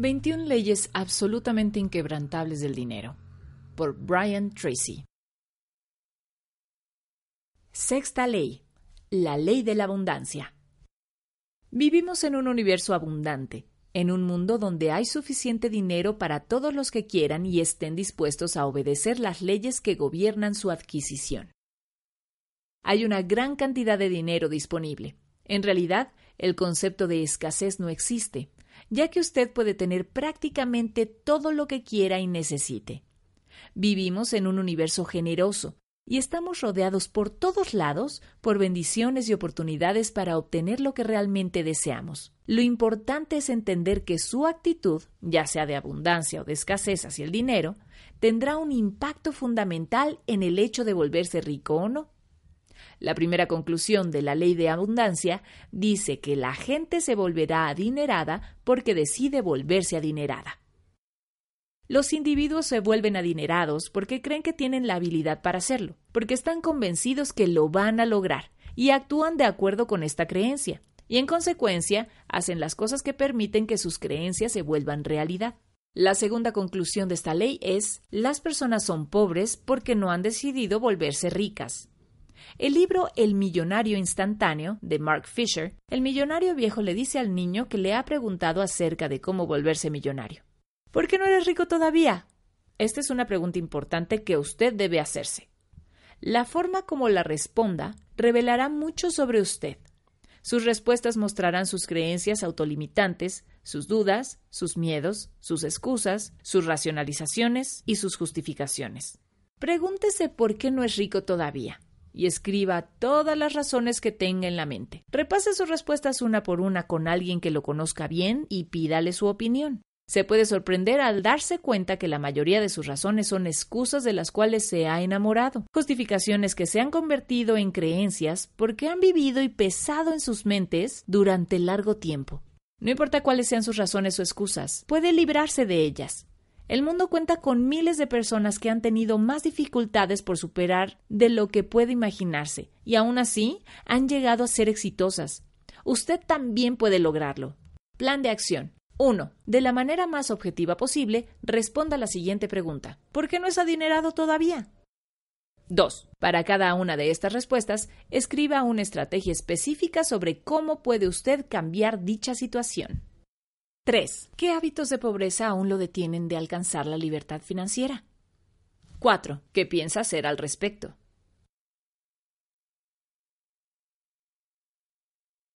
21 leyes absolutamente inquebrantables del dinero. Por Brian Tracy. Sexta ley. La ley de la abundancia. Vivimos en un universo abundante, en un mundo donde hay suficiente dinero para todos los que quieran y estén dispuestos a obedecer las leyes que gobiernan su adquisición. Hay una gran cantidad de dinero disponible. En realidad, el concepto de escasez no existe, ya que usted puede tener prácticamente todo lo que quiera y necesite. Vivimos en un universo generoso, y estamos rodeados por todos lados por bendiciones y oportunidades para obtener lo que realmente deseamos. Lo importante es entender que su actitud, ya sea de abundancia o de escasez hacia el dinero, tendrá un impacto fundamental en el hecho de volverse rico o no. La primera conclusión de la ley de abundancia dice que la gente se volverá adinerada porque decide volverse adinerada. Los individuos se vuelven adinerados porque creen que tienen la habilidad para hacerlo, porque están convencidos que lo van a lograr y actúan de acuerdo con esta creencia, y en consecuencia hacen las cosas que permiten que sus creencias se vuelvan realidad. La segunda conclusión de esta ley es las personas son pobres porque no han decidido volverse ricas. El libro El millonario instantáneo de Mark Fisher, el millonario viejo le dice al niño que le ha preguntado acerca de cómo volverse millonario. ¿Por qué no eres rico todavía? Esta es una pregunta importante que usted debe hacerse. La forma como la responda revelará mucho sobre usted. Sus respuestas mostrarán sus creencias autolimitantes, sus dudas, sus miedos, sus excusas, sus racionalizaciones y sus justificaciones. Pregúntese por qué no es rico todavía y escriba todas las razones que tenga en la mente. Repase sus respuestas una por una con alguien que lo conozca bien y pídale su opinión. Se puede sorprender al darse cuenta que la mayoría de sus razones son excusas de las cuales se ha enamorado, justificaciones que se han convertido en creencias porque han vivido y pesado en sus mentes durante largo tiempo. No importa cuáles sean sus razones o excusas, puede librarse de ellas. El mundo cuenta con miles de personas que han tenido más dificultades por superar de lo que puede imaginarse, y aún así han llegado a ser exitosas. Usted también puede lograrlo. Plan de acción. 1. De la manera más objetiva posible, responda la siguiente pregunta. ¿Por qué no es adinerado todavía? 2. Para cada una de estas respuestas, escriba una estrategia específica sobre cómo puede usted cambiar dicha situación. 3. ¿Qué hábitos de pobreza aún lo detienen de alcanzar la libertad financiera? 4. ¿Qué piensa hacer al respecto?